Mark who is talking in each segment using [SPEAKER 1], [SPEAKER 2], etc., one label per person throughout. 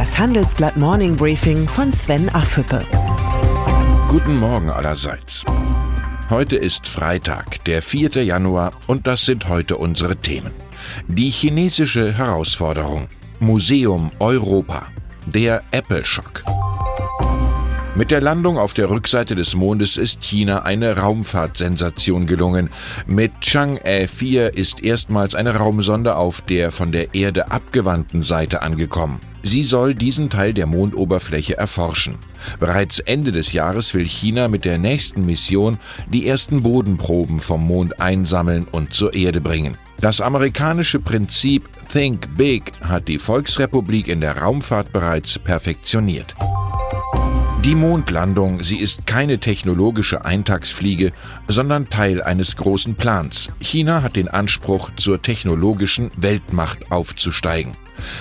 [SPEAKER 1] Das Handelsblatt Morning Briefing von Sven Affüppe.
[SPEAKER 2] Guten Morgen allerseits. Heute ist Freitag, der 4. Januar, und das sind heute unsere Themen. Die chinesische Herausforderung. Museum Europa. Der Apple-Schock. Mit der Landung auf der Rückseite des Mondes ist China eine Raumfahrtsensation gelungen. Mit Chang'e 4 ist erstmals eine Raumsonde auf der von der Erde abgewandten Seite angekommen. Sie soll diesen Teil der Mondoberfläche erforschen. Bereits Ende des Jahres will China mit der nächsten Mission die ersten Bodenproben vom Mond einsammeln und zur Erde bringen. Das amerikanische Prinzip Think Big hat die Volksrepublik in der Raumfahrt bereits perfektioniert. Die Mondlandung, sie ist keine technologische Eintagsfliege, sondern Teil eines großen Plans. China hat den Anspruch, zur technologischen Weltmacht aufzusteigen.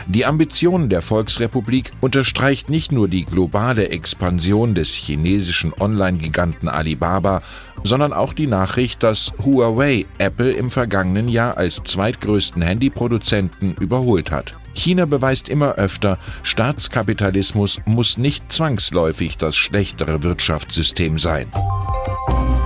[SPEAKER 2] Die Ambitionen der Volksrepublik unterstreicht nicht nur die globale Expansion des chinesischen Online-Giganten Alibaba, sondern auch die Nachricht, dass Huawei Apple im vergangenen Jahr als zweitgrößten Handyproduzenten überholt hat. China beweist immer öfter, Staatskapitalismus muss nicht zwangsläufig das schlechtere Wirtschaftssystem sein.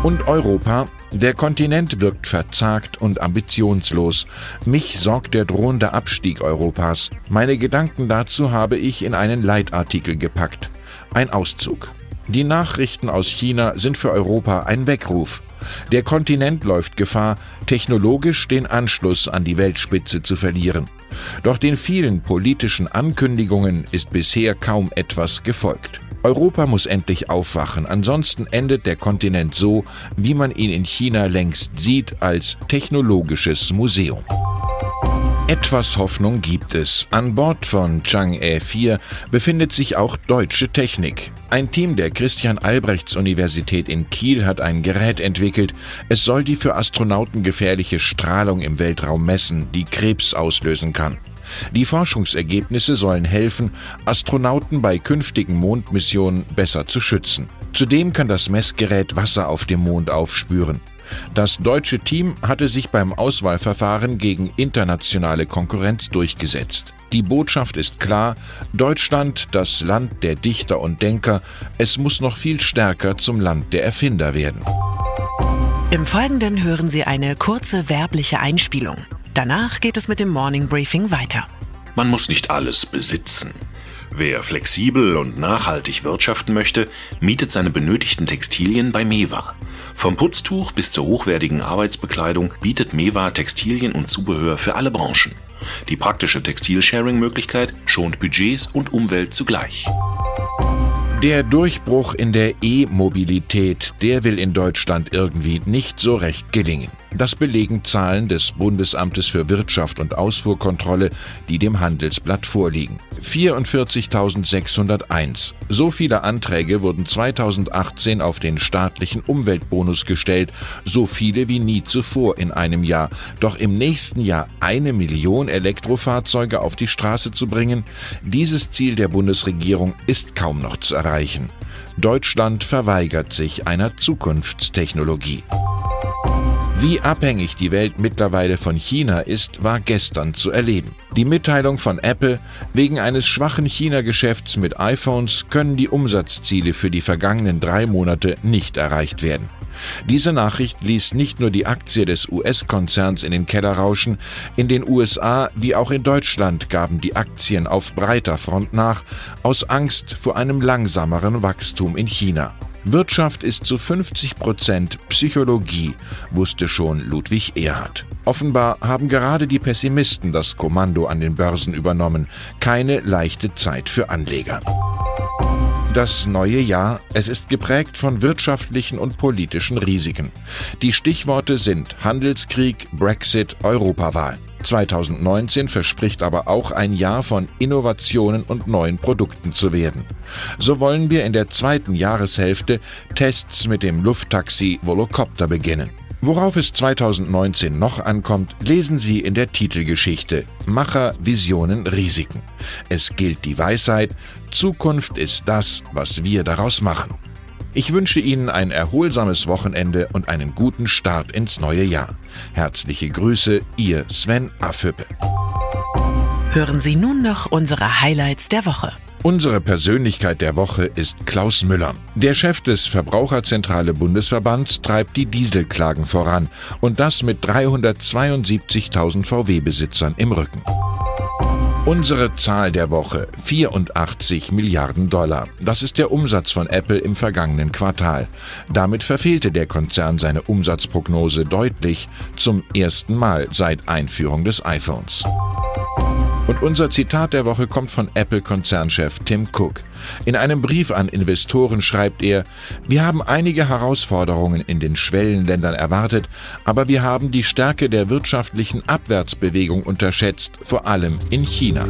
[SPEAKER 2] Und Europa? Der Kontinent wirkt verzagt und ambitionslos. Mich sorgt der drohende Abstieg Europas. Meine Gedanken dazu habe ich in einen Leitartikel gepackt. Ein Auszug. Die Nachrichten aus China sind für Europa ein Weckruf. Der Kontinent läuft Gefahr, technologisch den Anschluss an die Weltspitze zu verlieren. Doch den vielen politischen Ankündigungen ist bisher kaum etwas gefolgt. Europa muss endlich aufwachen, ansonsten endet der Kontinent so, wie man ihn in China längst sieht, als technologisches Museum. Etwas Hoffnung gibt es. An Bord von Chang'e 4 befindet sich auch deutsche Technik. Ein Team der Christian Albrechts Universität in Kiel hat ein Gerät entwickelt. Es soll die für Astronauten gefährliche Strahlung im Weltraum messen, die Krebs auslösen kann. Die Forschungsergebnisse sollen helfen, Astronauten bei künftigen Mondmissionen besser zu schützen. Zudem kann das Messgerät Wasser auf dem Mond aufspüren. Das deutsche Team hatte sich beim Auswahlverfahren gegen internationale Konkurrenz durchgesetzt. Die Botschaft ist klar, Deutschland, das Land der Dichter und Denker, es muss noch viel stärker zum Land der Erfinder werden.
[SPEAKER 1] Im Folgenden hören Sie eine kurze werbliche Einspielung. Danach geht es mit dem Morning Briefing weiter.
[SPEAKER 3] Man muss nicht alles besitzen. Wer flexibel und nachhaltig wirtschaften möchte, mietet seine benötigten Textilien bei Mewa. Vom Putztuch bis zur hochwertigen Arbeitsbekleidung bietet Mewa Textilien und Zubehör für alle Branchen. Die praktische Textilsharing-Möglichkeit schont Budgets und Umwelt zugleich.
[SPEAKER 2] Der Durchbruch in der E-Mobilität, der will in Deutschland irgendwie nicht so recht gelingen. Das belegen Zahlen des Bundesamtes für Wirtschaft und Ausfuhrkontrolle, die dem Handelsblatt vorliegen. 44.601. So viele Anträge wurden 2018 auf den staatlichen Umweltbonus gestellt, so viele wie nie zuvor in einem Jahr. Doch im nächsten Jahr eine Million Elektrofahrzeuge auf die Straße zu bringen, dieses Ziel der Bundesregierung ist kaum noch zu erreichen. Deutschland verweigert sich einer Zukunftstechnologie. Wie abhängig die Welt mittlerweile von China ist, war gestern zu erleben. Die Mitteilung von Apple, wegen eines schwachen China-Geschäfts mit iPhones können die Umsatzziele für die vergangenen drei Monate nicht erreicht werden. Diese Nachricht ließ nicht nur die Aktie des US-Konzerns in den Keller rauschen, in den USA wie auch in Deutschland gaben die Aktien auf breiter Front nach, aus Angst vor einem langsameren Wachstum in China. Wirtschaft ist zu 50 Prozent Psychologie, wusste schon Ludwig Erhard. Offenbar haben gerade die Pessimisten das Kommando an den Börsen übernommen. Keine leichte Zeit für Anleger. Das neue Jahr, es ist geprägt von wirtschaftlichen und politischen Risiken. Die Stichworte sind Handelskrieg, Brexit, Europawahl. 2019 verspricht aber auch ein Jahr von Innovationen und neuen Produkten zu werden. So wollen wir in der zweiten Jahreshälfte Tests mit dem Lufttaxi Volocopter beginnen. Worauf es 2019 noch ankommt, lesen Sie in der Titelgeschichte Macher, Visionen, Risiken. Es gilt die Weisheit, Zukunft ist das, was wir daraus machen. Ich wünsche Ihnen ein erholsames Wochenende und einen guten Start ins neue Jahr. Herzliche Grüße, Ihr Sven Affüppe.
[SPEAKER 1] Hören Sie nun noch unsere Highlights der Woche.
[SPEAKER 2] Unsere Persönlichkeit der Woche ist Klaus Müller. Der Chef des Verbraucherzentrale Bundesverbands treibt die Dieselklagen voran und das mit 372.000 VW-Besitzern im Rücken. Unsere Zahl der Woche 84 Milliarden Dollar. Das ist der Umsatz von Apple im vergangenen Quartal. Damit verfehlte der Konzern seine Umsatzprognose deutlich zum ersten Mal seit Einführung des iPhones. Und unser Zitat der Woche kommt von Apple-Konzernchef Tim Cook. In einem Brief an Investoren schreibt er, wir haben einige Herausforderungen in den Schwellenländern erwartet, aber wir haben die Stärke der wirtschaftlichen Abwärtsbewegung unterschätzt, vor allem in China.